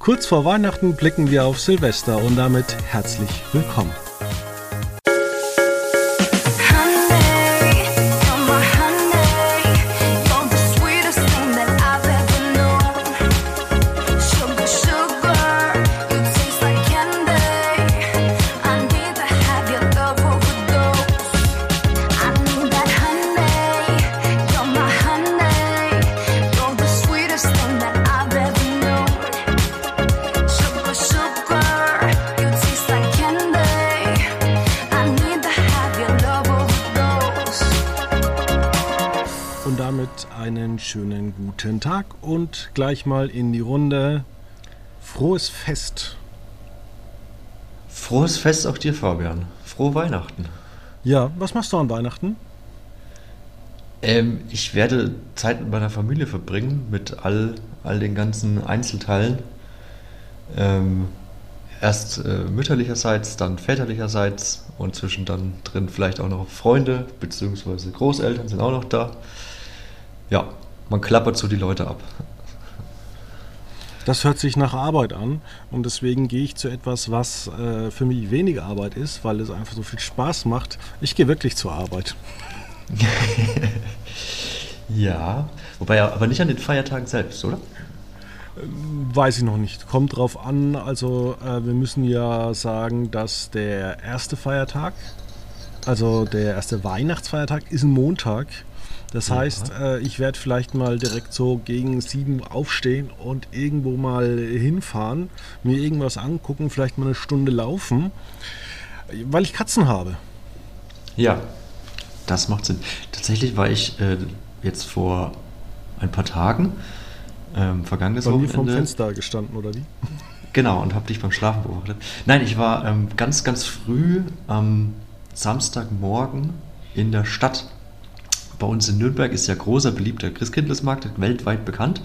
Kurz vor Weihnachten blicken wir auf Silvester und damit herzlich willkommen. Gleich mal in die Runde. Frohes Fest. Frohes Fest auch dir, Fabian. Frohe Weihnachten. Ja, was machst du an Weihnachten? Ähm, ich werde Zeit mit meiner Familie verbringen, mit all, all den ganzen Einzelteilen. Ähm, erst äh, mütterlicherseits, dann väterlicherseits und zwischen dann drin vielleicht auch noch Freunde bzw. Großeltern sind auch noch da. Ja, man klappert so die Leute ab. Das hört sich nach Arbeit an und deswegen gehe ich zu etwas, was äh, für mich weniger Arbeit ist, weil es einfach so viel Spaß macht. Ich gehe wirklich zur Arbeit. ja, wobei aber nicht an den Feiertagen selbst, oder? Ähm, weiß ich noch nicht. Kommt drauf an. Also äh, wir müssen ja sagen, dass der erste Feiertag, also der erste Weihnachtsfeiertag, ist ein Montag. Das heißt, äh, ich werde vielleicht mal direkt so gegen sieben aufstehen und irgendwo mal hinfahren, mir irgendwas angucken, vielleicht mal eine Stunde laufen, weil ich Katzen habe. Ja, das macht Sinn. Tatsächlich war ich äh, jetzt vor ein paar Tagen, ähm, vergangenes Bei Wochenende... vom Fenster gestanden, oder wie? Genau, und habe dich beim Schlafen beobachtet. Nein, ich war ähm, ganz, ganz früh am Samstagmorgen in der Stadt bei uns in Nürnberg ist ja großer beliebter Christkindlesmarkt, weltweit bekannt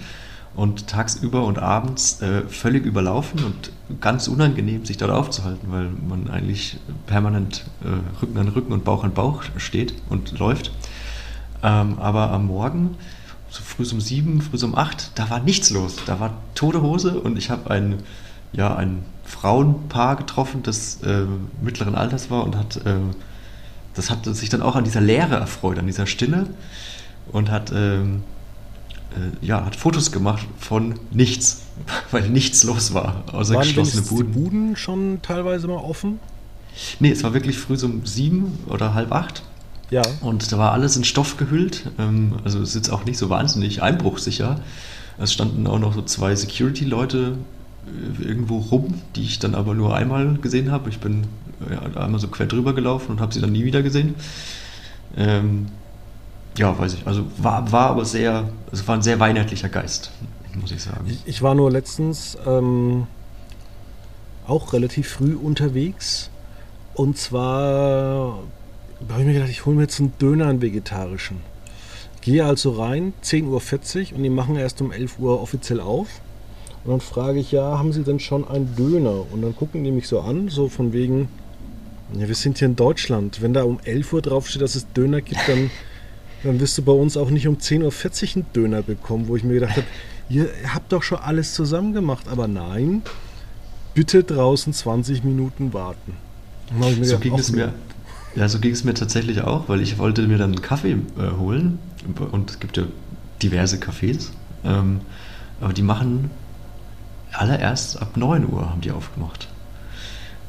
und tagsüber und abends äh, völlig überlaufen und ganz unangenehm, sich dort aufzuhalten, weil man eigentlich permanent äh, Rücken an Rücken und Bauch an Bauch steht und läuft. Ähm, aber am Morgen, so früh um sieben, früh um acht, da war nichts los. Da war tote Hose und ich habe ein, ja, ein Frauenpaar getroffen, das äh, mittleren Alters war und hat äh, das hat sich dann auch an dieser Leere erfreut, an dieser Stille und hat, ähm, äh, ja, hat Fotos gemacht von nichts, weil nichts los war, außer Waren geschlossene Buden. die Buden schon teilweise mal offen? Nee, es war wirklich früh so um sieben oder halb acht. Ja. Und da war alles in Stoff gehüllt. Ähm, also es ist jetzt auch nicht so wahnsinnig einbruchsicher. Es standen auch noch so zwei Security-Leute äh, irgendwo rum, die ich dann aber nur einmal gesehen habe. Ich bin einmal so quer drüber gelaufen und habe sie dann nie wieder gesehen. Ähm, ja, weiß ich. Also war, war aber sehr, es war ein sehr weihnachtlicher Geist, muss ich sagen. Ich, ich war nur letztens ähm, auch relativ früh unterwegs. Und zwar habe ich mir gedacht, ich hole mir jetzt einen Döner, einen vegetarischen. Gehe also rein, 10.40 Uhr und die machen erst um 11 Uhr offiziell auf. Und dann frage ich, ja, haben Sie denn schon einen Döner? Und dann gucken die mich so an, so von wegen, ja, wir sind hier in Deutschland. Wenn da um 11 Uhr draufsteht, dass es Döner gibt, dann, dann wirst du bei uns auch nicht um 10.40 Uhr einen Döner bekommen, wo ich mir gedacht habe, ihr habt doch schon alles zusammen gemacht. Aber nein, bitte draußen 20 Minuten warten. so gedacht, ging es mir. Ja, so ging es mir tatsächlich auch, weil ich wollte mir dann einen Kaffee äh, holen und es gibt ja diverse Cafés, ähm, aber die machen allererst ab 9 Uhr haben die aufgemacht.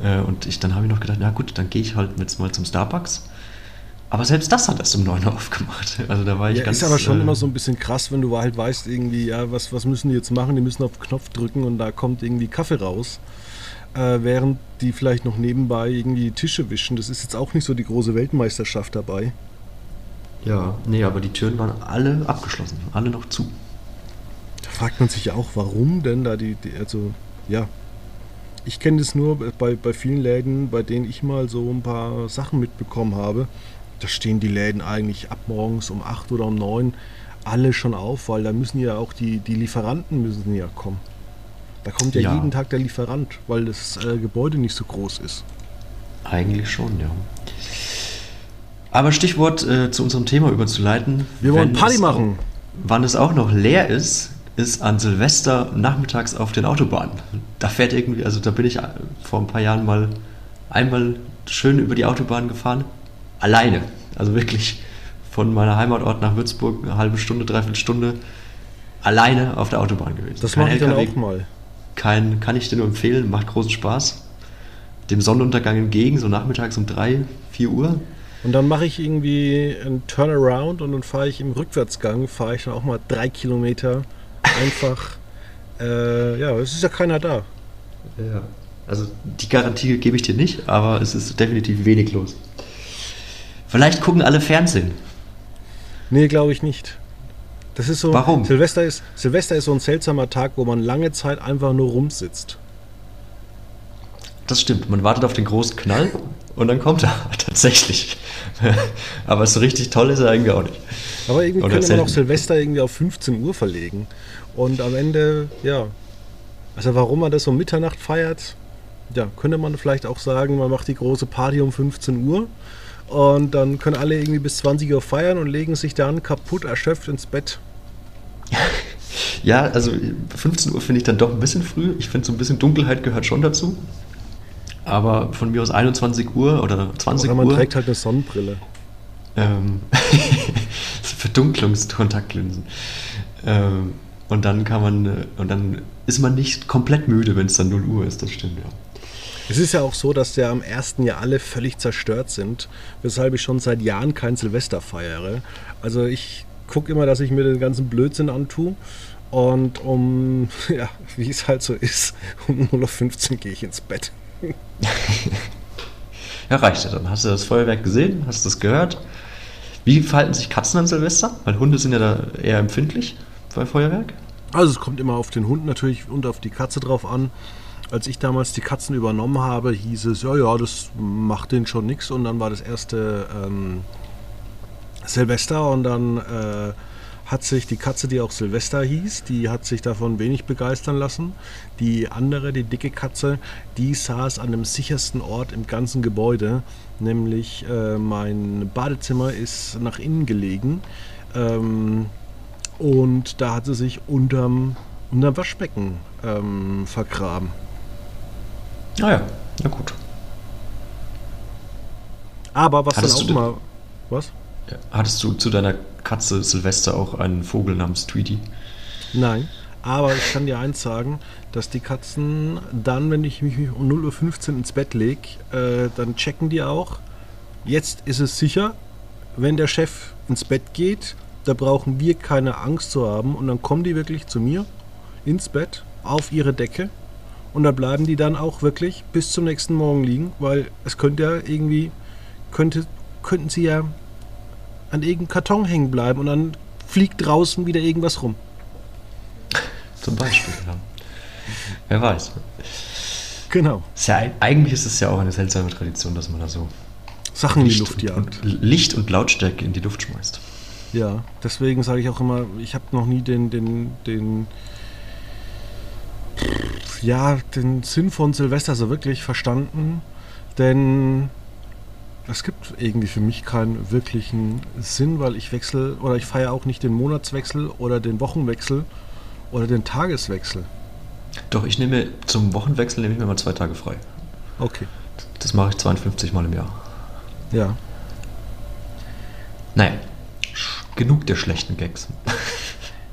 Äh, und ich, dann habe ich noch gedacht, na gut, dann gehe ich halt jetzt mal zum Starbucks. Aber selbst das hat erst um 9 Uhr aufgemacht. Also da war ich ja, ganz. Ist aber schon äh, immer so ein bisschen krass, wenn du halt weißt, irgendwie, ja, was, was müssen die jetzt machen? Die müssen auf den Knopf drücken und da kommt irgendwie Kaffee raus. Äh, während die vielleicht noch nebenbei irgendwie Tische wischen. Das ist jetzt auch nicht so die große Weltmeisterschaft dabei. Ja, nee, aber die Türen waren alle abgeschlossen, alle noch zu. Da fragt man sich ja auch, warum denn da die, die also ja, ich kenne das nur bei, bei vielen Läden, bei denen ich mal so ein paar Sachen mitbekommen habe. Da stehen die Läden eigentlich ab morgens um 8 oder um 9 alle schon auf, weil da müssen ja auch die, die Lieferanten müssen ja kommen. Da kommt ja, ja. jeden Tag der Lieferant, weil das äh, Gebäude nicht so groß ist. Eigentlich schon, ja. Aber Stichwort äh, zu unserem Thema überzuleiten. Wir wollen Party machen. Auch, wann es auch noch leer ist, ist an Silvester nachmittags auf den Autobahnen. Da fährt irgendwie, also da bin ich vor ein paar Jahren mal einmal schön über die Autobahn gefahren. Alleine. Also wirklich von meiner Heimatort nach Würzburg eine halbe Stunde, dreiviertel Stunde alleine auf der Autobahn gewesen. Das mache ich dann auch mal. Kein, kann ich dir nur empfehlen, macht großen Spaß. Dem Sonnenuntergang entgegen, so nachmittags um 3, 4 Uhr. Und dann mache ich irgendwie einen Turnaround und dann fahre ich im Rückwärtsgang, fahre ich dann auch mal drei Kilometer einfach. Äh, ja, es ist ja keiner da. Ja. Also die Garantie gebe ich dir nicht, aber es ist definitiv wenig los. Vielleicht gucken alle Fernsehen. Nee, glaube ich nicht. Das ist so. Warum? Silvester ist, Silvester ist so ein seltsamer Tag, wo man lange Zeit einfach nur rumsitzt. Das stimmt. Man wartet auf den großen Knall und dann kommt er tatsächlich. Aber so richtig toll ist er eigentlich auch nicht. Aber irgendwie Oder könnte man auch Silvester irgendwie auf 15 Uhr verlegen. Und am Ende, ja. Also warum man das um Mitternacht feiert, ja, könnte man vielleicht auch sagen, man macht die große Party um 15 Uhr und dann können alle irgendwie bis 20 Uhr feiern und legen sich dann kaputt erschöpft ins Bett. Ja, also 15 Uhr finde ich dann doch ein bisschen früh. Ich finde so ein bisschen Dunkelheit gehört schon dazu. Aber von mir aus 21 Uhr oder 20 oder man Uhr. man trägt halt eine Sonnenbrille. Ähm, Verdunklungskontaktlinsen. Ähm, und dann kann man, äh, und dann ist man nicht komplett müde, wenn es dann 0 Uhr ist, das stimmt, ja. Es ist ja auch so, dass ja am ersten Jahr alle völlig zerstört sind, weshalb ich schon seit Jahren kein Silvester feiere. Also ich gucke immer, dass ich mir den ganzen Blödsinn antue. Und um, ja, wie es halt so ist, um 0.15 Uhr gehe ich ins Bett. Ja, reicht ja dann. Hast du das Feuerwerk gesehen? Hast du das gehört? Wie verhalten sich Katzen an Silvester? Weil Hunde sind ja da eher empfindlich bei Feuerwerk. Also es kommt immer auf den Hund natürlich und auf die Katze drauf an als ich damals die Katzen übernommen habe, hieß es, ja, ja, das macht denen schon nichts. Und dann war das erste ähm, Silvester und dann äh, hat sich die Katze, die auch Silvester hieß, die hat sich davon wenig begeistern lassen. Die andere, die dicke Katze, die saß an dem sichersten Ort im ganzen Gebäude, nämlich äh, mein Badezimmer ist nach innen gelegen. Ähm, und da hat sie sich unterm, unterm Waschbecken ähm, vergraben. Ah ja, na gut. Aber was Hattest dann auch mal. Was? Hattest du zu deiner Katze Silvester auch einen Vogel namens Tweety? Nein, aber ich kann dir eins sagen, dass die Katzen dann, wenn ich mich um 0.15 Uhr ins Bett lege, äh, dann checken die auch, jetzt ist es sicher, wenn der Chef ins Bett geht, da brauchen wir keine Angst zu haben und dann kommen die wirklich zu mir ins Bett auf ihre Decke und da bleiben die dann auch wirklich bis zum nächsten Morgen liegen, weil es könnte ja irgendwie, könnte, könnten sie ja an irgendeinem Karton hängen bleiben und dann fliegt draußen wieder irgendwas rum. Zum Beispiel, ja. Wer weiß. Genau. Ist ja, eigentlich ist es ja auch eine seltsame Tradition, dass man da so Sachen Licht in die Luft jagt. Und, Licht und Lautstärke in die Luft schmeißt. Ja, deswegen sage ich auch immer, ich habe noch nie den, den, den ja, den Sinn von Silvester so wirklich verstanden, denn es gibt irgendwie für mich keinen wirklichen Sinn, weil ich wechsle oder ich feiere auch nicht den Monatswechsel oder den Wochenwechsel oder den Tageswechsel. Doch, ich nehme zum Wochenwechsel nehme ich mir mal zwei Tage frei. Okay. Das mache ich 52 Mal im Jahr. Ja. Naja, genug der schlechten Gags.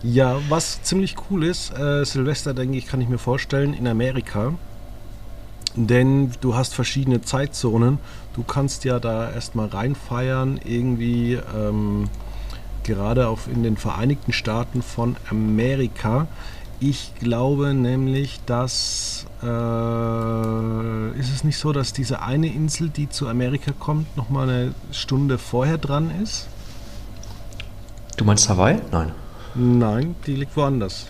Ja, was ziemlich cool ist, äh, Silvester, denke ich, kann ich mir vorstellen, in Amerika. Denn du hast verschiedene Zeitzonen. Du kannst ja da erstmal reinfeiern, irgendwie ähm, gerade auf in den Vereinigten Staaten von Amerika. Ich glaube nämlich, dass äh, ist es nicht so, dass diese eine Insel, die zu Amerika kommt, nochmal eine Stunde vorher dran ist? Du meinst Hawaii? Nein. Nein, die liegt woanders.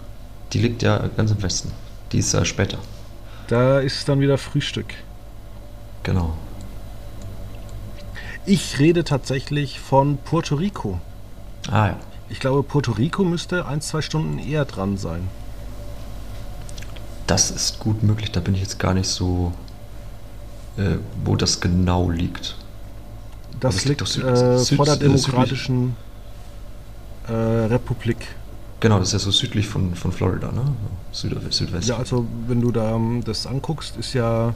Die liegt ja ganz im Westen. Die ist äh, später. Da ist dann wieder Frühstück. Genau. Ich rede tatsächlich von Puerto Rico. Ah ja. Ich glaube, Puerto Rico müsste ein, zwei Stunden eher dran sein. Das ist gut möglich. Da bin ich jetzt gar nicht so, äh, wo das genau liegt. Das, das liegt, liegt äh, vor der demokratischen äh, Republik. Genau, das ist ja so südlich von, von Florida, ne? Süd Südwest. Ja, also wenn du da ähm, das anguckst, ist ja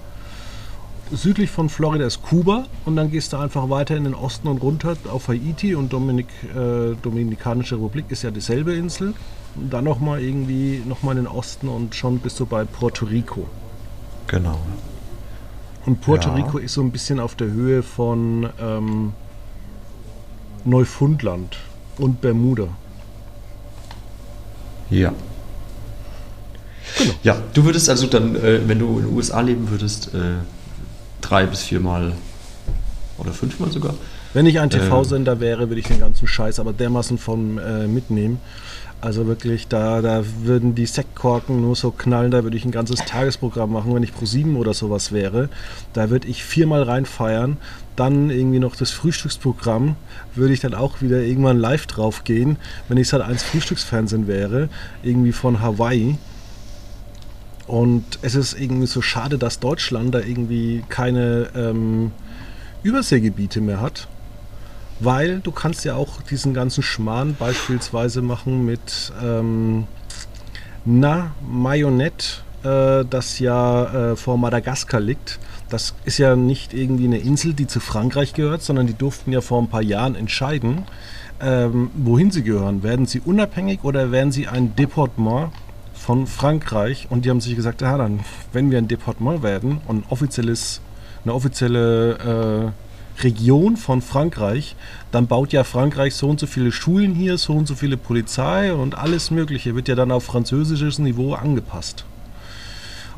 südlich von Florida ist Kuba und dann gehst du einfach weiter in den Osten und runter auf Haiti und Dominik, äh, Dominikanische Republik ist ja dieselbe Insel. Und dann nochmal irgendwie nochmal in den Osten und schon bist du bei Puerto Rico. Genau. Und Puerto Ja. Rico ist so ein bisschen auf der Höhe von ähm, Neufundland und Bermuda. Ja. Genau. Ja, du würdest also dann, äh, wenn du in den USA leben würdest, äh, drei bis viermal oder fünfmal sogar. Wenn ich ein. TV-Sender wäre, würde ich den ganzen Scheiß aber dermaßen von äh, mitnehmen. Also wirklich, da, da würden die Sektkorken nur so knallen, da würde ich ein ganzes Tagesprogramm machen, wenn ich pro 7 oder sowas wäre. Da würde ich viermal reinfeiern. Dann irgendwie noch das Frühstücksprogramm, würde ich dann auch wieder irgendwann live drauf gehen, wenn ich halt eins Frühstücksfernsehen wäre, irgendwie von Hawaii. Und es ist irgendwie so schade, dass Deutschland da irgendwie keine ähm, Überseegebiete mehr hat. Weil du kannst ja auch diesen ganzen Schmarrn beispielsweise machen mit ähm, Na Mayonette, äh, das ja äh, vor Madagaskar liegt. Das ist ja nicht irgendwie eine Insel, die zu Frankreich gehört, sondern die durften ja vor ein paar Jahren entscheiden, ähm, wohin sie gehören. Werden sie unabhängig oder werden sie ein Deportement von Frankreich? Und die haben sich gesagt, ja dann, wenn wir ein Deportement werden und ein offizielles, eine offizielle äh, Region von Frankreich, dann baut ja Frankreich so und so viele Schulen hier, so und so viele Polizei und alles Mögliche wird ja dann auf französisches Niveau angepasst.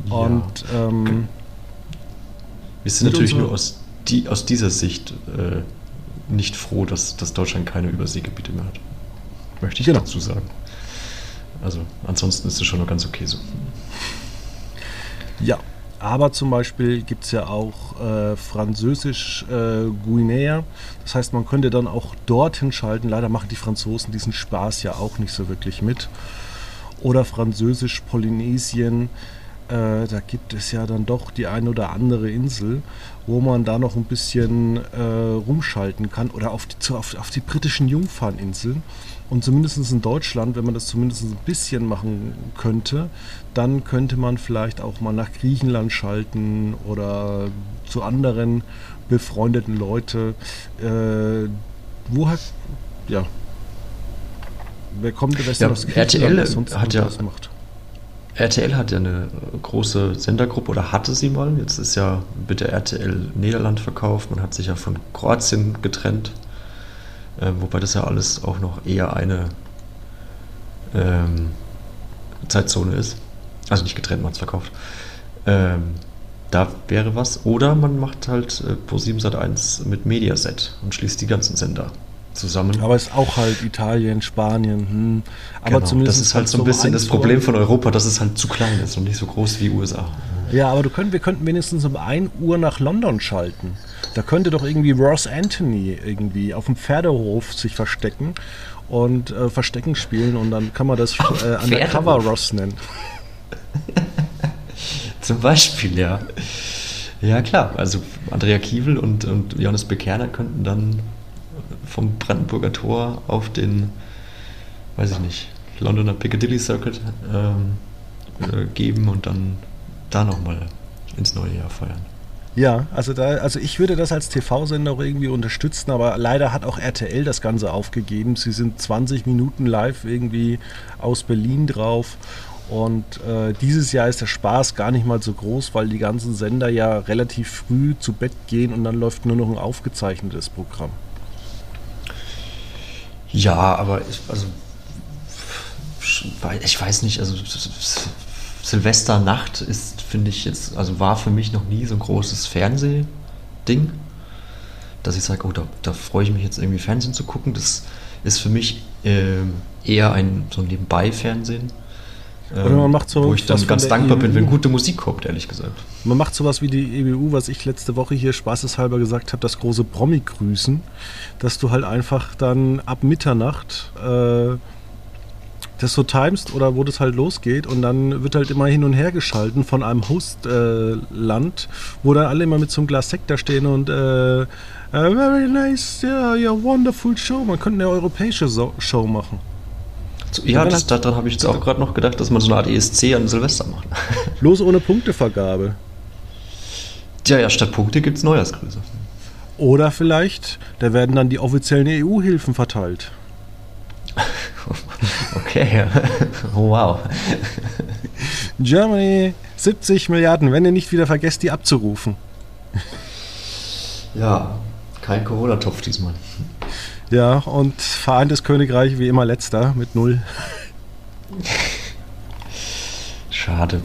Und ähm, Wir sind natürlich nur aus, die, aus dieser Sicht äh, nicht froh, dass, dass Deutschland keine Überseegebiete mehr hat. Möchte ich Genau. dazu sagen. Also ansonsten ist es schon noch ganz okay so. Ja, aber zum Beispiel gibt es ja auch äh, Französisch äh. Das heißt, man könnte dann auch dorthin schalten. Leider machen die Franzosen diesen Spaß ja auch nicht so wirklich mit. Oder Französisch Polynesien. Äh, da gibt es ja dann doch die ein oder andere Insel, wo man da noch ein bisschen äh, rumschalten kann. Oder auf die, zu- auf, auf die britischen Jungferninseln. Und zumindest in Deutschland, wenn man das zumindest ein bisschen machen könnte, dann könnte man vielleicht auch mal nach Griechenland schalten oder zu anderen befreundeten Leute. Äh, wo hat. Ja. Wer kommt denn Ja, aus RTL hat ja- macht? RTL hat ja eine große Sendergruppe oder hatte sie mal. Jetzt ist ja mit der RTL Niederland verkauft. Man hat sich ja von Kroatien getrennt. Äh, wobei das ja alles auch noch eher eine ähm, Zeitzone ist. Also nicht getrennt, man hat es verkauft. Ähm, da wäre was. Oder man macht halt äh, Pro7 Sat1 mit Mediaset und schließt die ganzen Sender zusammen. Aber es ist auch halt Italien, Spanien. Hm. Aber Genau, zumindest das ist halt so ein bisschen das Problem von Europa, dass es halt zu klein ist und nicht so groß wie USA. Ja, aber könnt, wir könnten wenigstens um 1 Uhr nach London schalten. Da könnte doch irgendwie Ross Anthony irgendwie auf dem Pferdehof sich verstecken und äh, Verstecken spielen und dann kann man das äh, Undercover Pferdehof? Ross nennen. Zum Beispiel, ja. Ja, klar. Also Andrea Kiewel und, und Johannes Bekerner könnten dann vom Brandenburger Tor auf den, weiß ich nicht, Londoner Piccadilly Circuit ähm, äh, geben und dann da nochmal ins neue Jahr feiern. Ja, also da, also ich würde das als TV-Sender auch irgendwie unterstützen, aber leider hat auch RTL das Ganze aufgegeben. Sie sind 20 Minuten live irgendwie aus Berlin drauf. Und äh, dieses Jahr ist der Spaß gar nicht mal so groß, weil die ganzen Sender ja relativ früh zu Bett gehen und dann läuft nur noch ein aufgezeichnetes Programm. Ja, aber ich, also ich weiß nicht, also Silvesternacht ist, finde ich jetzt, also war für mich noch nie so ein großes Fernsehding, dass ich sage, oh, da, da freue ich mich jetzt irgendwie Fernsehen zu gucken. Das ist für mich ähm, eher ein so ein Nebenbei-Fernsehen. Oder man macht so wo ich dann ganz dankbar bin, wenn EU. gute Musik kommt, ehrlich gesagt. Man macht sowas wie die EBU, was ich letzte Woche hier spaßeshalber gesagt habe, das große Promi-Grüßen, dass du halt einfach dann ab Mitternacht äh, das so timest oder wo das halt losgeht und dann wird halt immer hin und her geschalten von einem Hostland, äh, wo dann alle immer mit so einem Glas Sekt da stehen und äh, very nice, yeah, yeah, wonderful show. Man könnte eine europäische so Show machen. Ja, das, daran habe ich jetzt auch gerade noch gedacht, dass man so eine Art ESC an Silvester macht. Bloß ohne Punktevergabe. Tja, ja, statt Punkte gibt es Neujahrsgrüße. Oder vielleicht, da werden dann die offiziellen EU-Hilfen verteilt. okay, oh, wow. Germany, 70 Milliarden, wenn ihr nicht wieder vergesst, die abzurufen. Ja, kein Corona-Topf diesmal. Ja, und Vereintes Königreich wie immer letzter mit null. Schade.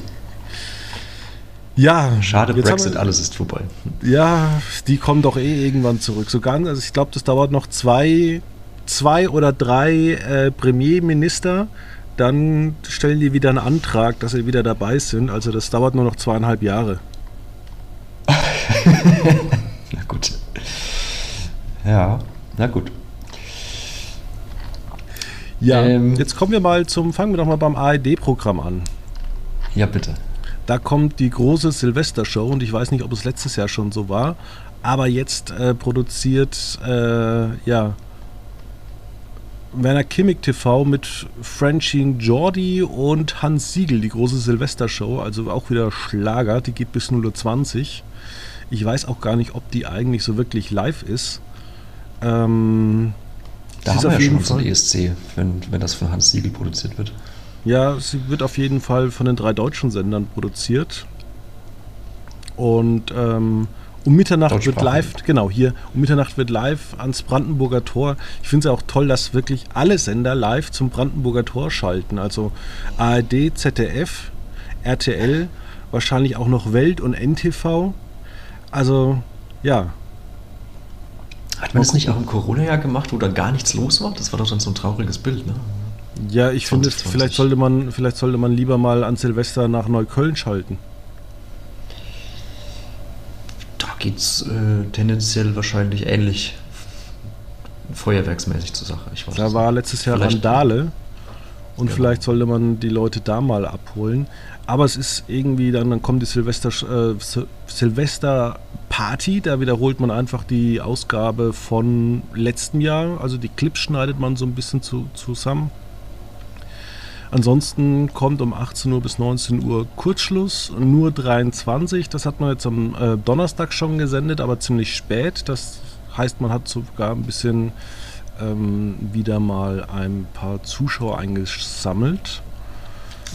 Ja. Schade, Brexit, wir, alles ist vorbei. Ja, die kommen doch eh irgendwann zurück. So ganz, also ich glaube, das dauert noch zwei, zwei oder drei äh, Premierminister. Dann stellen die wieder einen Antrag, dass sie wieder dabei sind. Also das dauert nur noch zweieinhalb Jahre. na gut. Ja, na gut. Ja, ähm, jetzt kommen wir mal zum, fangen wir doch mal beim ARD-Programm an. Ja, bitte. Da kommt die große Silvestershow und ich weiß nicht, ob es letztes Jahr schon so war, aber jetzt äh, produziert äh, ja Werner Kimmig TV mit Francine Jordi und Hans Siegel, die große Silvestershow, also auch wieder Schlager, die geht bis 0.20 Uhr. Ich weiß auch gar nicht, ob die eigentlich so wirklich live ist. Ähm, da haben wir ja schon unseren ESC, wenn, wenn das von Hans Siegel produziert wird. Ja, sie wird auf jeden Fall von den drei deutschen Sendern produziert. Und ähm, um Mitternacht wird live, genau hier, um Mitternacht wird live ans Brandenburger Tor. Ich finde es auch toll, dass wirklich alle Sender live zum Brandenburger Tor schalten. Also ARD, ZDF, RTL, wahrscheinlich auch noch Welt und NTV. Also ja, hat man das nicht auch im Corona-Jahr gemacht, wo da gar nichts los war? Das war doch dann so ein trauriges Bild, ne? Ja, ich 20, finde, vielleicht sollte, man, vielleicht sollte man lieber mal an Silvester nach Neukölln schalten. Da geht es äh, tendenziell wahrscheinlich ähnlich feuerwerksmäßig zur Sache. Ich weiß da war letztes Jahr vielleicht Randale und genau. vielleicht sollte man die Leute da mal abholen. Aber es ist irgendwie, dann, dann kommt die Silvester, äh, Silvester Party, da wiederholt man einfach die Ausgabe von letztem Jahr. Also die Clips schneidet man so ein bisschen zu, zusammen. Ansonsten kommt um 18 Uhr bis 19 Uhr Kurzschluss, nur 23. Das hat man jetzt am äh, Donnerstag schon gesendet, aber ziemlich spät. Das heißt, man hat sogar ein bisschen ähm, wieder mal ein paar Zuschauer eingesammelt.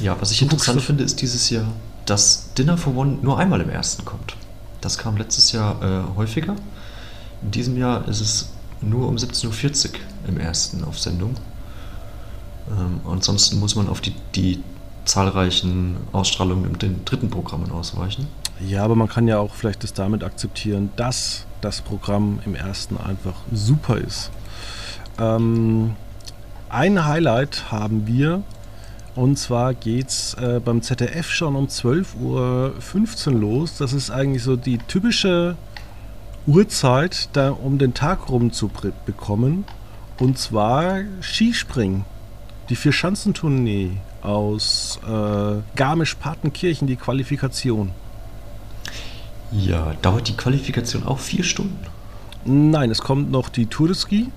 Ja, was ich interessant finde, ist dieses Jahr, dass Dinner for One nur einmal im ersten kommt. Das kam letztes Jahr äh, häufiger. In diesem Jahr ist es nur um 17.40 Uhr im ersten auf Sendung. Ähm, ansonsten muss man auf die, die zahlreichen Ausstrahlungen in den dritten Programmen ausweichen. Ja, aber man kann ja auch vielleicht das damit akzeptieren, dass das Programm im ersten einfach super ist. Ähm, ein Highlight haben wir und zwar geht es äh, beim ZDF schon um 12.15 Uhr los. Das ist eigentlich so die typische Uhrzeit, da, um den Tag rum zu bekommen. Und zwar Skispringen. Die Vier-Schanzentournee aus äh, Garmisch-Partenkirchen, die Qualifikation. Ja, dauert die Qualifikation auch vier Stunden? Nein, es kommt noch die Tour de Ski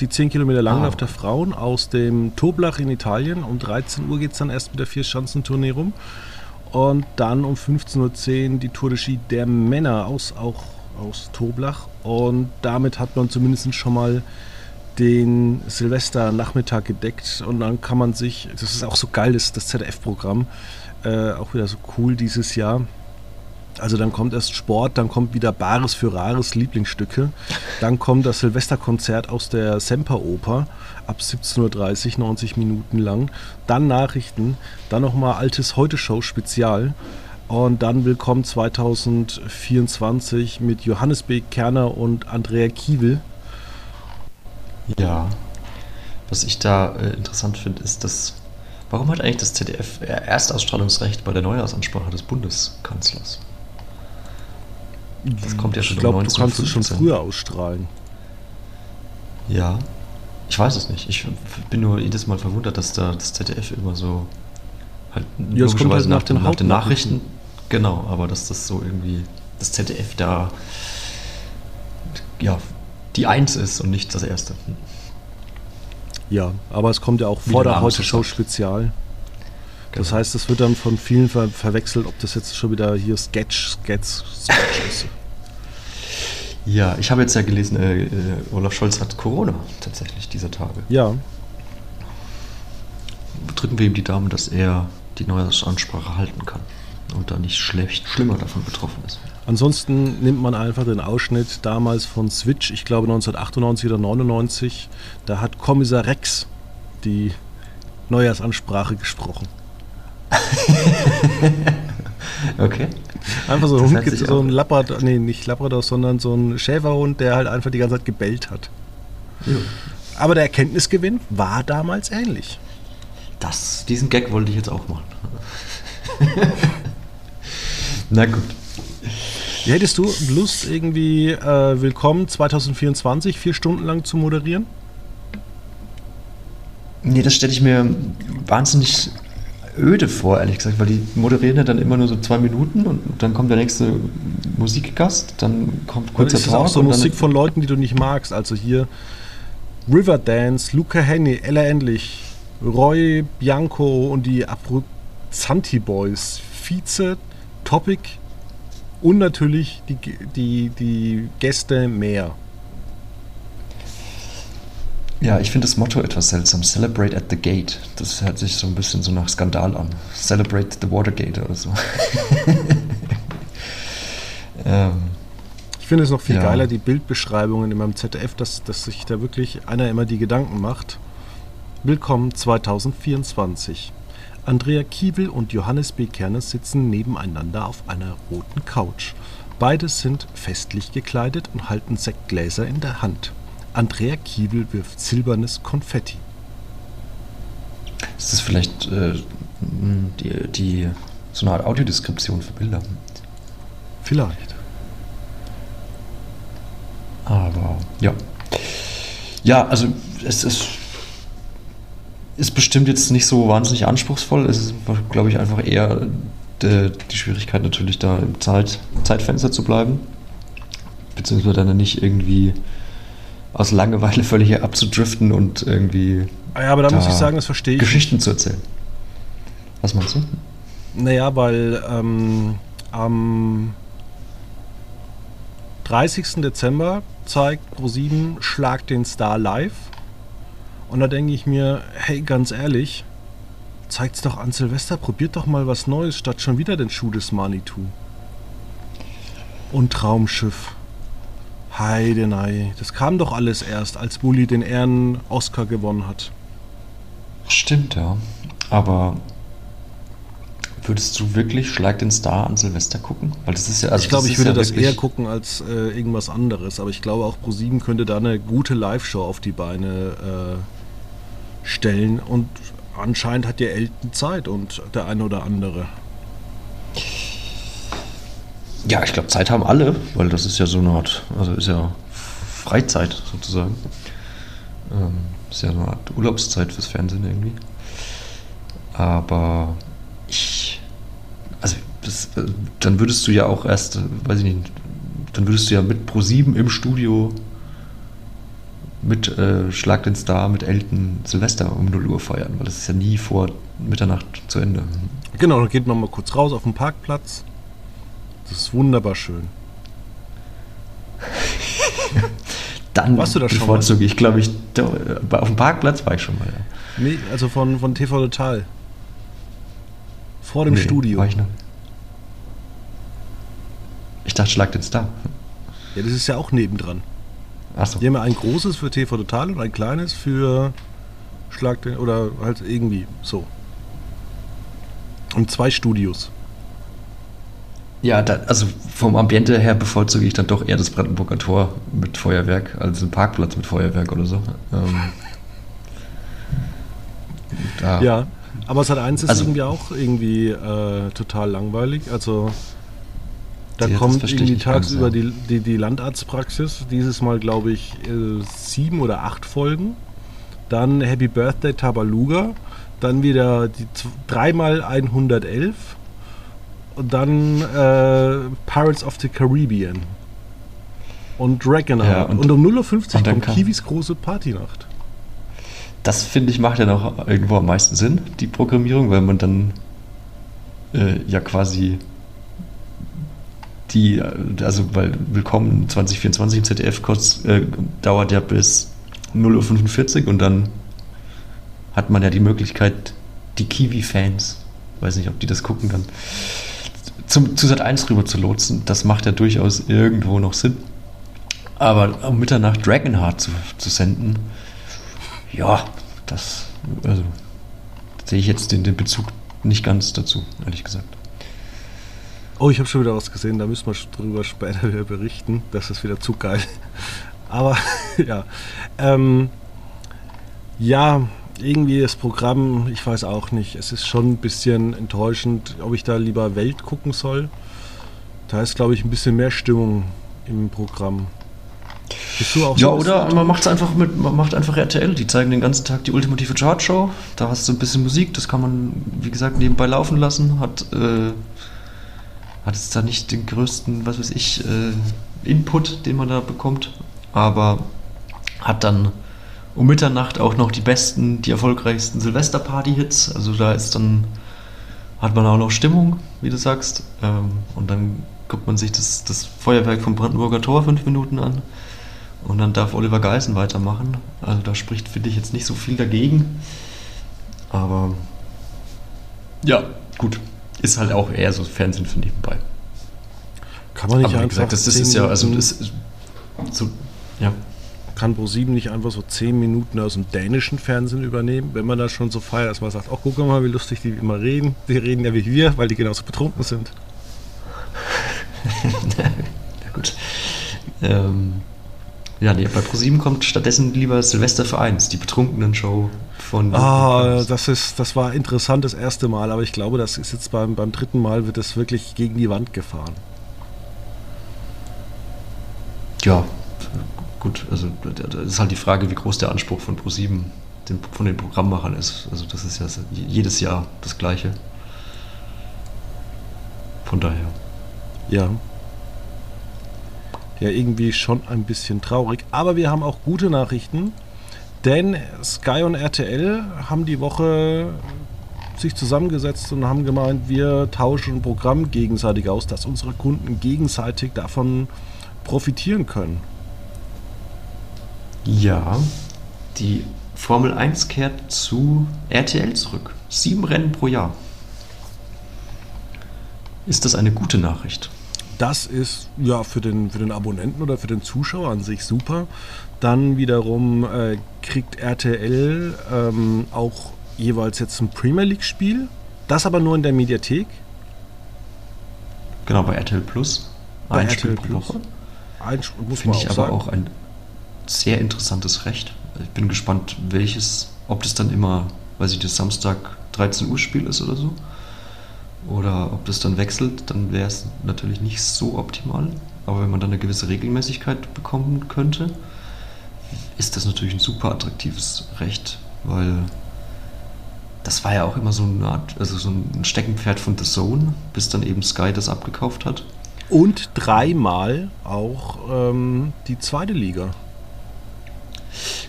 die 10 Kilometer Langlauf ah. der Frauen aus dem Toblach in Italien. Um 13 Uhr geht es dann erst mit der Vier-Schanzentournee rum. Und dann um 15.10 Uhr die Tour de Ski der Männer aus, auch aus Toblach. Und damit hat man zumindest schon mal den Silvesternachmittag gedeckt. Und dann kann man sich, das ist auch so geil, das, das ZDF-Programm, äh, auch wieder so cool dieses Jahr also dann kommt erst Sport, dann kommt wieder Bares für Rares Lieblingsstücke. Dann kommt das Silvesterkonzert aus der Semperoper ab 17.30 Uhr, 90 Minuten lang. Dann Nachrichten, dann nochmal altes Heute-Show Spezial. Und dann Willkommen 2024 mit Johannes B. Kerner und Andrea Kiewel. Ja, was ich da äh, interessant finde, ist, dass warum hat eigentlich das ZDF Erstausstrahlungsrecht bei der Neujahrsansprache des Bundeskanzlers? Das kommt ja schon Ich glaube, um du kannst es schon früher ausstrahlen. Ja. Ich weiß es nicht. Ich bin nur jedes Mal verwundert, dass da das ZDF immer so halt ja, logischerweise halt nach, nach, den, nach den Nachrichten. Genau, aber dass das so irgendwie das ZDF da ja die Eins ist und nicht das Erste. Ja, aber es kommt ja auch Wie vor der Heute Show. Spezial. Das heißt, es wird dann von vielen ver verwechselt, ob das jetzt schon wieder hier Sketch, Sketch, Sketch ist. Ja, ich habe jetzt ja gelesen, äh, äh, Olaf Scholz hat Corona tatsächlich dieser Tage. Ja, Drücken wir ihm die Daumen, dass er die Neujahrsansprache halten kann und da nicht schlecht, schlimmer davon betroffen ist. ansonsten nimmt man einfach den Ausschnitt damals von Switch, ich glaube 1998 oder 99. Da hat Kommissar Rex die Neujahrsansprache gesprochen. Okay. Einfach so ein Das Hund, so auch- ein Labrador, nee, nicht Labrador, sondern so ein Schäferhund, der halt einfach die ganze Zeit gebellt hat. Aber der Erkenntnisgewinn war damals ähnlich. Das, diesen Gag wollte ich jetzt auch machen. Na gut. Wie hättest du Lust, irgendwie äh, Willkommen 2024 vier Stunden lang zu moderieren? Nee, das stelle ich mir wahnsinnig öde vor, ehrlich gesagt, weil die moderieren ja dann immer nur so zwei Minuten und dann kommt der nächste Musikgast, dann kommt kurzer ist das auch Talk so Musik von Leuten, die du nicht magst? Also hier Riverdance, Luca Henny, Ella Endlich, Roy Bianco und die Abruzzanti Boys, Vize, Topic und natürlich die, die, die Gäste mehr. Ja, ich finde das Motto etwas seltsam. Celebrate at the Gate. Das hört sich so ein bisschen so nach Skandal an. Celebrate the Watergate oder so. ähm, Ich finde es noch viel Ja. geiler, die Bildbeschreibungen in meinem ZDF, dass, dass sich da wirklich einer immer die Gedanken macht. Willkommen 2024. Andrea Kiewel und Johannes B. Kerner sitzen nebeneinander auf einer roten Couch. Beide sind festlich gekleidet und halten Sektgläser in der Hand. Andrea Kiewel wirft silbernes Konfetti. ist das vielleicht äh, die, die, so eine Art Audiodeskription für Bilder? Vielleicht. Aber ja. Ja, also es ist, ist bestimmt jetzt nicht so wahnsinnig anspruchsvoll. Es ist, glaube ich, einfach eher de, die Schwierigkeit natürlich da im Zeit, Zeitfenster zu bleiben. Beziehungsweise dann nicht irgendwie aus Langeweile völlig abzudriften und irgendwie Ah Ja, aber da, muss Da ich sagen, das verstehe ich. Geschichten zu erzählen. Was meinst du? Naja, weil ähm, am 30. Dezember zeigt Pro7 Schlag den Star live. Und da denke ich mir, hey, ganz ehrlich, zeigt's doch an Silvester, probiert doch mal was Neues, statt schon wieder den Schuh des Manitou. Und Traumschiff. Heidenei, das kam doch alles erst, als Bully den Ehren-Oscar gewonnen hat. Stimmt, ja. Aber würdest du wirklich Schlag den Star an Silvester gucken? Weil das ist ja, also ich glaube, ich würde ja das eher gucken als äh, irgendwas anderes. Aber ich glaube, auch ProSieben könnte da eine gute Live-Show auf die Beine äh, stellen. Und anscheinend hat ja Elton Zeit und der eine oder andere. Ja, ich glaube, Zeit haben alle, weil das ist ja so eine Art, also ist ja Freizeit sozusagen. Ähm, ist ja so eine Art Urlaubszeit fürs Fernsehen irgendwie. Aber ich, also das, äh, dann würdest du ja auch erst, äh, weiß ich nicht, dann würdest du ja mit Pro7 im Studio mit äh, Schlag den Star, mit Elton Silvester um 0 Uhr feiern, weil das ist ja nie vor Mitternacht zu Ende. Genau, dann geht man mal kurz raus auf den Parkplatz. Das ist wunderbar schön. Dann Warst du da schon bevorzuge ich, glaube ich, da, äh, auf dem Parkplatz war ich schon mal. Ja. Nee, also von, von TV Total. Vor dem Nee, Studio. War ich, noch. ich dachte, Schlag den Star. Ja, das ist ja auch nebendran. Achso. Die haben ja ein großes für TV Total und ein kleines für Schlag den. Oder halt irgendwie so. Und zwei Studios. Ja, da, also vom Ambiente her bevorzuge ich dann doch eher das Brandenburger Tor mit Feuerwerk als einen Parkplatz mit Feuerwerk oder so. Ähm, da, Ja, aber Sat 1 ist Also- irgendwie auch irgendwie äh, total langweilig. Also da kommt irgendwie tagsüber ja. die, die, die Landarztpraxis. Dieses Mal glaube ich äh, sieben oder acht Folgen. Dann Happy Birthday Tabaluga. Dann wieder die dreimal 111. Und dann äh, Pirates of the Caribbean. Und Dragonheart. Ja, und, und- um 0.50 Uhr kommt Kiwis große Partynacht. das finde ich macht ja noch irgendwo am meisten Sinn, die Programmierung, weil man dann äh, ja quasi die, also weil Willkommen 2024 im ZDF kurz, äh, dauert ja bis 0.45 Uhr und dann hat man ja die Möglichkeit, die Kiwi-Fans, weiß nicht, ob die das gucken, dann zum, zu Sat 1 rüber zu lotsen. Das macht ja durchaus irgendwo noch Sinn. Aber um Mitternacht Dragonheart zu, zu senden, ja, das, also, sehe ich jetzt den, den Bezug nicht ganz dazu, ehrlich gesagt. Oh, ich habe schon wieder was gesehen, da müssen wir drüber später wieder berichten. Das ist wieder zu geil. Aber ja. Ähm, ja, irgendwie das Programm, ich weiß auch nicht. Es ist schon ein bisschen enttäuschend, ob ich da lieber Welt gucken soll. Da ist, glaube ich, ein bisschen mehr Stimmung im Programm. Bist du auch ja, so oder man macht es einfach mit, man macht einfach RTL. Die zeigen den ganzen Tag die ultimative Chartshow. Da hast du ein bisschen Musik, das kann man, wie gesagt, nebenbei laufen lassen. Hat, äh, hat es da nicht den größten, was weiß ich, äh, Input, den man da bekommt. Aber hat dann um Mitternacht auch noch die besten, die erfolgreichsten Silvesterparty-Hits. Also da ist dann, hat man auch noch Stimmung, wie du sagst. Ähm, und dann guckt man sich das, das Feuerwerk vom Brandenburger Tor fünf Minuten an. Und dann darf Oliver Geisen weitermachen. Also da spricht, finde ich, jetzt nicht so viel dagegen. Aber ja, gut. Ist halt auch eher so Fernsehen für nebenbei. Kann man nicht Aber wie gesagt, das, das ist ja, also das ist so, ja. Kann Pro7 nicht einfach so zehn Minuten aus dem dänischen Fernsehen übernehmen, wenn man das schon so feiert, dass man sagt, ach guck mal, wie lustig die immer reden. Die reden ja wie wir, weil die genauso betrunken sind. Na gut. Ähm, ja, nee, bei ProSieben kommt stattdessen lieber Silvester für eins, die betrunkenen Show von. Ah, das ist, das war interessant das erste Mal, aber ich glaube, das ist jetzt beim, beim dritten Mal wird es wirklich gegen die Wand gefahren. Ja, gut, also das ist halt die Frage, wie groß der Anspruch von ProSieben von den Programmmachern ist. Also das ist ja jedes Jahr das Gleiche. Von daher. Ja, ja irgendwie schon ein bisschen traurig. Aber wir haben auch gute Nachrichten, denn Sky und RTL haben die Woche sich zusammengesetzt und haben gemeint, wir tauschen ein Programm gegenseitig aus, dass unsere Kunden gegenseitig davon profitieren können. Ja, die Formel 1 kehrt zu RTL zurück. Sieben Rennen pro Jahr. Ist das eine gute Nachricht? Das ist ja für den, für den Abonnenten oder für den Zuschauer an sich super. Dann wiederum äh, kriegt RTL ähm, auch jeweils jetzt ein Premier League-Spiel. Das aber nur in der Mediathek. Genau, bei RTL Plus. Bei ein RTL Spiel Plus. Finde ich aber sagen. auch ein sehr interessantes Recht. Ich bin gespannt, welches, ob das dann immer, weiß ich, das Samstag 13 Uhr Spiel ist oder so. Oder ob das dann wechselt, dann wäre es natürlich nicht so optimal. Aber wenn man dann eine gewisse Regelmäßigkeit bekommen könnte, ist das natürlich ein super attraktives Recht, weil das war ja auch immer so eine Art, also so ein Steckenpferd von The Zone, bis dann eben Sky das abgekauft hat. Und dreimal auch ähm, die zweite Liga.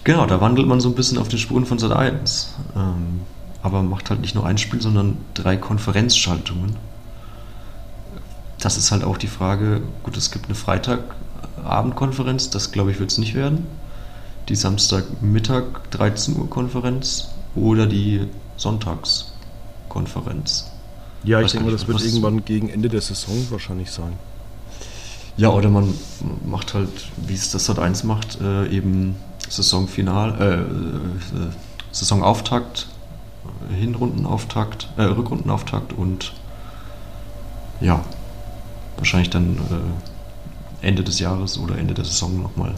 Genau, da wandelt man so ein bisschen auf den Spuren von Sat 1. Ähm, aber macht halt nicht nur ein Spiel, sondern drei Konferenzschaltungen. Das ist halt auch die Frage, gut, es gibt eine Freitagabendkonferenz, das glaube ich wird es nicht werden. Die Samstagmittag 13 Uhr Konferenz oder die Sonntagskonferenz. Ja, ich denke, das wird irgendwann gegen Ende der Saison wahrscheinlich sein. Ja, oder man macht halt, wie es das Sat 1 macht, äh, eben Saisonfinal, äh, äh, Saisonauftakt Hinrundenauftakt, äh, Rückrundenauftakt und ja, wahrscheinlich dann äh, Ende des Jahres oder Ende der Saison nochmal.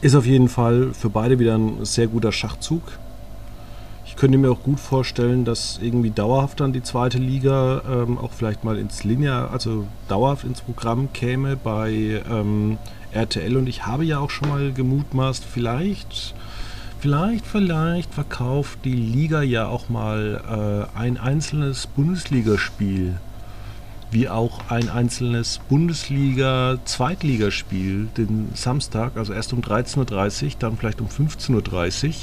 Ist auf jeden Fall für beide wieder ein sehr guter Schachzug. Ich könnte mir auch gut vorstellen, dass irgendwie dauerhaft dann die zweite Liga ähm, auch vielleicht mal ins Linear, also dauerhaft ins Programm käme bei ähm, RTL. Und ich habe ja auch schon mal gemutmaßt, vielleicht Vielleicht, vielleicht verkauft die Liga ja auch mal äh, ein einzelnes Bundesligaspiel wie auch ein einzelnes Bundesliga-Zweitligaspiel den Samstag, also erst um 13.30 Uhr, dann vielleicht um 15.30 Uhr.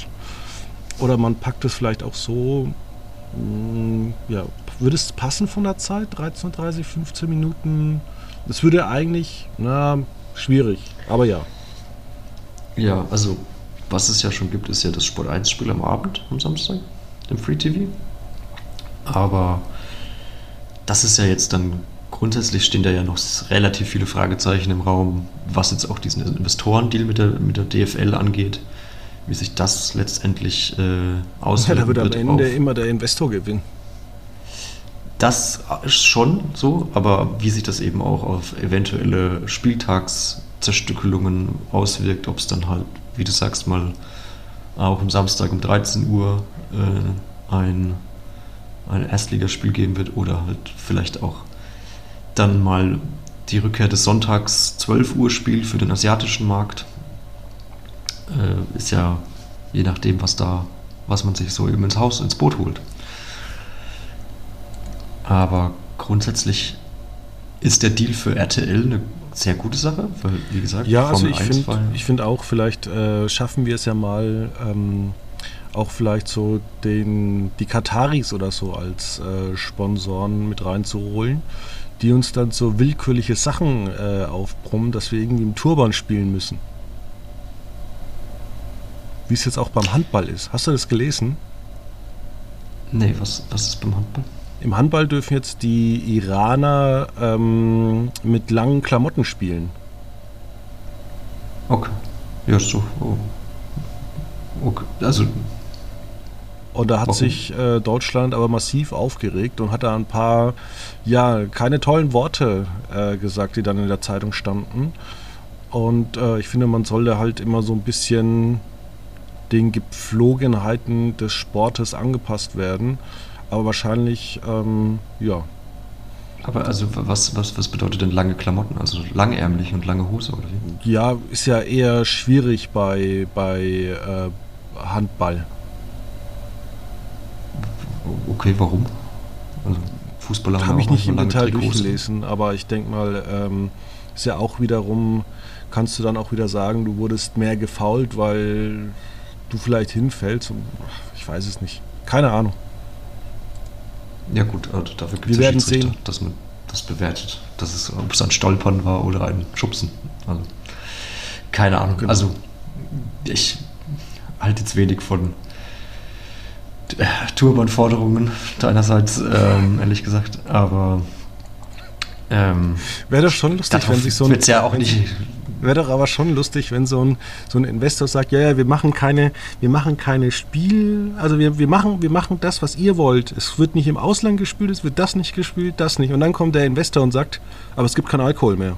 Oder man packt es vielleicht auch so, mh, ja, würde es passen von der Zeit? 13.30 15 Minuten? Das würde eigentlich, na, schwierig, aber ja. Ja, also was es ja schon gibt, ist ja das Sport 1-Spiel am Abend, am Samstag, im Free TV. Aber das ist ja jetzt dann, grundsätzlich stehen da ja noch relativ viele Fragezeichen im Raum, was jetzt auch diesen Investorendeal mit der, mit der DFL angeht, wie sich das letztendlich äh, auswirkt. Ja, da wird am Ende immer der Investor gewinnen. Das ist schon so, aber wie sich das eben auch auf eventuelle Spieltagszerstückelungen auswirkt, ob es dann halt, wie du sagst, mal auch am Samstag um 13 Uhr äh, ein ein Erstligaspiel geben wird oder halt vielleicht auch dann mal die Rückkehr des Sonntags 12 Uhr Spiel für den asiatischen Markt. Äh, ist ja je nachdem, was da, was man sich so eben ins Haus, ins Boot holt. Aber grundsätzlich ist der Deal für RTL eine sehr gute Sache, weil, wie gesagt, ja, also ich finde find auch, vielleicht äh, schaffen wir es ja mal, ähm, auch vielleicht so den, die Kataris oder so als äh, Sponsoren mit reinzuholen, die uns dann so willkürliche Sachen äh, aufbrummen, dass wir irgendwie im Turban spielen müssen. Wie es jetzt auch beim Handball ist. Hast du das gelesen? Nee, was, was ist beim Handball? Im Handball dürfen jetzt die Iraner ähm, mit langen Klamotten spielen. Okay. Ja, so. Oh. Okay. Also und da hat Warum? sich äh, Deutschland aber massiv aufgeregt und hat da ein paar, ja, keine tollen Worte äh, gesagt, die dann in der Zeitung standen. Und äh, ich finde, man sollte halt immer so ein bisschen den Gepflogenheiten des Sportes angepasst werden. Aber wahrscheinlich, ähm, ja. Aber also was, was, was bedeutet denn lange Klamotten? Also langärmlich und lange Hose oder wie? Ja, ist ja eher schwierig bei, bei äh, Handball. Okay, warum? Also Fußballer habe ich nicht im Detail durchgelesen, aber ich denke mal, ähm, ist ja auch wiederum, kannst du dann auch wieder sagen, du wurdest mehr gefault, weil du vielleicht hinfällst. Und, ich weiß es nicht. Keine Ahnung. Ja gut, also dafür gibt es ja sehen. dass man das bewertet. Das ist, ob es ein Stolpern war oder ein Schubsen. Also, keine Ahnung. Genau. Also ich halte jetzt wenig von äh, Turban-Forderungen deinerseits, ähm, ehrlich gesagt, aber ähm, wäre doch schon lustig, wenn sich so ein ja auch nicht wäre doch aber schon lustig, wenn so ein, so ein Investor sagt, ja, ja, wir machen keine, wir machen keine Spiel, also wir, wir, machen, wir machen das, was ihr wollt. Es wird nicht im Ausland gespielt, es wird das nicht gespielt, das nicht. Und dann kommt der Investor und sagt, aber es gibt keinen Alkohol mehr.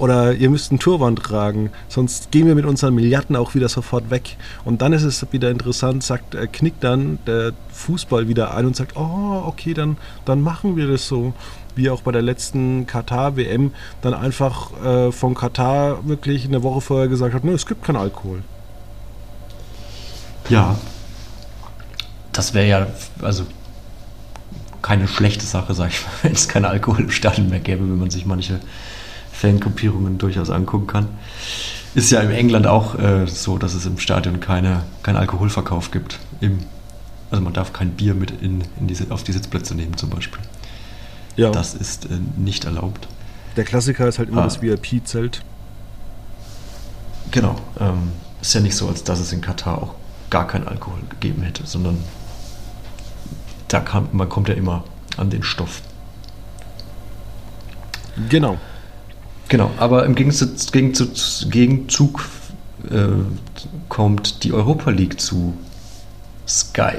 Oder ihr müsst einen Turban tragen, sonst gehen wir mit unseren Milliarden auch wieder sofort weg. Und dann ist es wieder interessant, sagt, äh, knickt dann der Fußball wieder ein und sagt, oh, okay, dann, dann machen wir das so. Wie auch bei der letzten Katar-WM dann einfach äh, von Katar wirklich eine Woche vorher gesagt hat, ne, es gibt keinen Alkohol. Ja, das wäre ja, also keine schlechte Sache, sag ich mal, wenn es keinen Alkohol im Stadion mehr gäbe, wenn man sich manche Fangruppierungen durchaus angucken kann. Ist ja in England auch äh, so, dass es im Stadion keine, keinen Alkoholverkauf gibt. Im, also man darf kein Bier mit in, in die, auf die Sitzplätze nehmen zum Beispiel. Ja. Das ist äh, nicht erlaubt. Der Klassiker ist halt immer ah. das VIP-Zelt. Genau. Ähm, ist ja nicht so, als dass es in Katar auch gar keinen Alkohol gegeben hätte, sondern da kam, man kommt ja immer an den Stoff. Genau. Genau, aber im Gegenzug, Gegenzug äh, kommt die Europa League zu Sky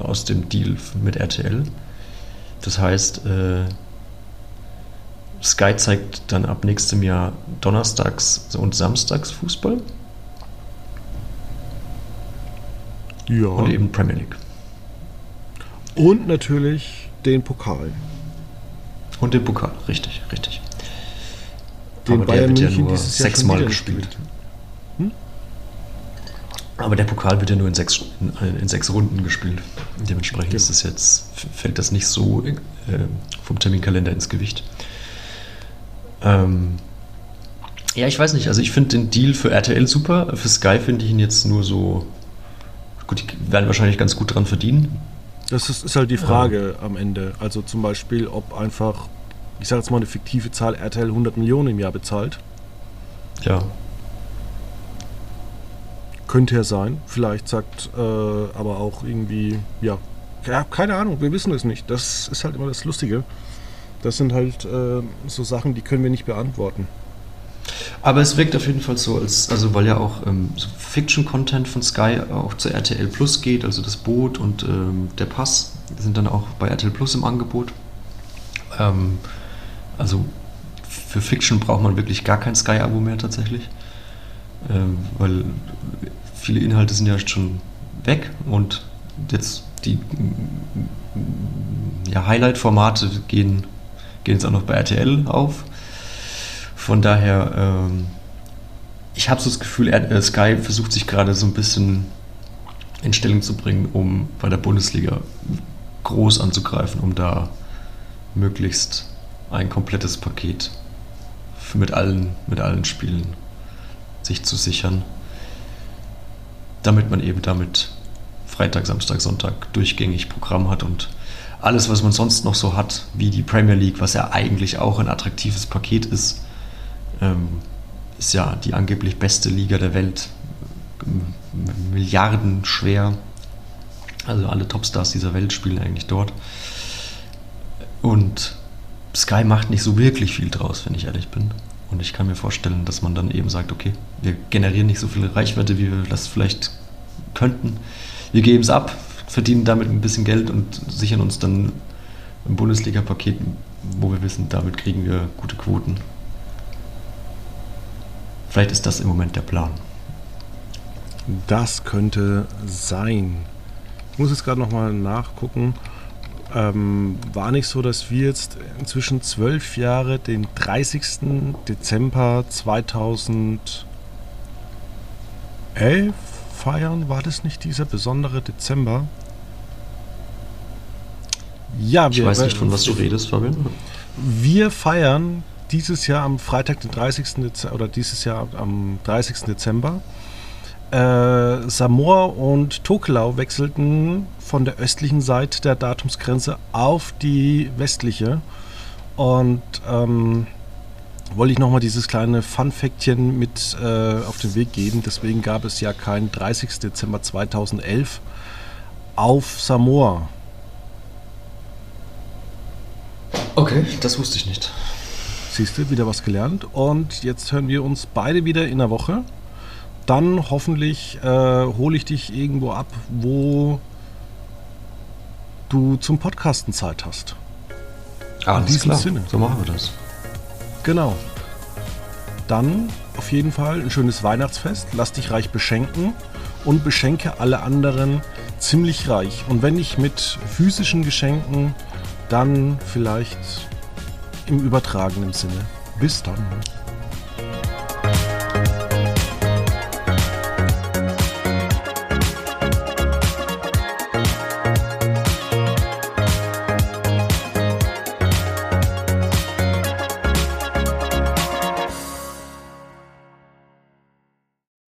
aus dem Deal mit RTL. Das heißt, äh, Sky zeigt dann ab nächstem Jahr Donnerstags und Samstags Fußball. Ja. Und eben Premier League. Und natürlich den Pokal. Und den Pokal, richtig, richtig den aber Bayern der wird München ja nur sechsmal gespielt. Hm? Aber der Pokal wird ja nur in sechs, in, in sechs Runden gespielt. Dementsprechend genau. ist das jetzt, fällt das nicht so äh, vom Terminkalender ins Gewicht. Ähm, ja, ich weiß nicht. Also ich finde den Deal für RTL super. Für Sky finde ich ihn jetzt nur so. Gut, die werden wahrscheinlich ganz gut dran verdienen. Das ist, ist halt die Frage ja. am Ende. Also zum Beispiel, ob einfach, ich sage jetzt mal eine fiktive Zahl, RTL 100 Millionen im Jahr bezahlt. Ja. Könnte ja sein. Vielleicht sagt äh, aber auch irgendwie, ja, ja, keine Ahnung, wir wissen es nicht. Das ist halt immer das Lustige. Das sind halt äh, so Sachen, die können wir nicht beantworten. Aber es wirkt auf jeden Fall so, als, also weil ja auch ähm, so Fiction-Content von Sky auch zu RTL Plus geht, also das Boot und ähm, der Pass sind dann auch bei RTL Plus im Angebot. Ähm, also für Fiction braucht man wirklich gar kein Sky-Abo mehr tatsächlich, ähm, weil viele Inhalte sind ja schon weg und jetzt die ja, Highlight-Formate gehen, gehen jetzt auch noch bei RTL auf. Von daher, ähm, ich habe so das Gefühl, äh, Sky versucht sich gerade so ein bisschen in Stellung zu bringen, um bei der Bundesliga groß anzugreifen, um da möglichst ein komplettes Paket mit allen, mit allen Spielen sich zu sichern, damit man eben damit Freitag, Samstag, Sonntag durchgängig Programm hat und alles, was man sonst noch so hat, wie die Premier League, was ja eigentlich auch ein attraktives Paket ist, ähm, ist ja die angeblich beste Liga der Welt. Milliarden schwer. Also alle Topstars dieser Welt spielen eigentlich dort. Und Sky macht nicht so wirklich viel draus, wenn ich ehrlich bin. Und ich kann mir vorstellen, dass man dann eben sagt, okay, wir generieren nicht so viel Reichweite, wie wir das vielleicht könnten. Wir geben es ab, verdienen damit ein bisschen Geld und sichern uns dann ein Bundesliga-Paket, wo wir wissen, damit kriegen wir gute Quoten. Vielleicht ist das im Moment der Plan. Das könnte sein. Ich muss jetzt gerade nochmal nachgucken. Ähm, war nicht so, dass wir jetzt inzwischen zwölf Jahre den 30. Dezember 2011 feiern? War das nicht dieser besondere Dezember? Ja, wir, ich weiß nicht, von was du redest, Fabian. Wir feiern dieses Jahr am Freitag, den 30. Dezember, oder dieses Jahr am 30. Dezember. Äh, Samoa und Tokelau wechselten von der östlichen Seite der Datumsgrenze auf die westliche. Und ähm, wollte ich nochmal dieses kleine Fun-Factchen mit äh, auf den Weg geben. Deswegen gab es ja keinen 30. Dezember 2011 auf Samoa. Okay, das wusste ich nicht. Siehst du, wieder was gelernt. Und jetzt hören wir uns beide wieder in der Woche. Dann hoffentlich äh, hole ich dich irgendwo ab, wo du zum Podcasten Zeit hast. Ah, in diesem klar. Sinne. So machen wir das. Genau. Dann auf jeden Fall ein schönes Weihnachtsfest. Lass dich reich beschenken und beschenke alle anderen ziemlich reich. Und wenn nicht mit physischen Geschenken, dann vielleicht im übertragenen Sinne. Bis dann.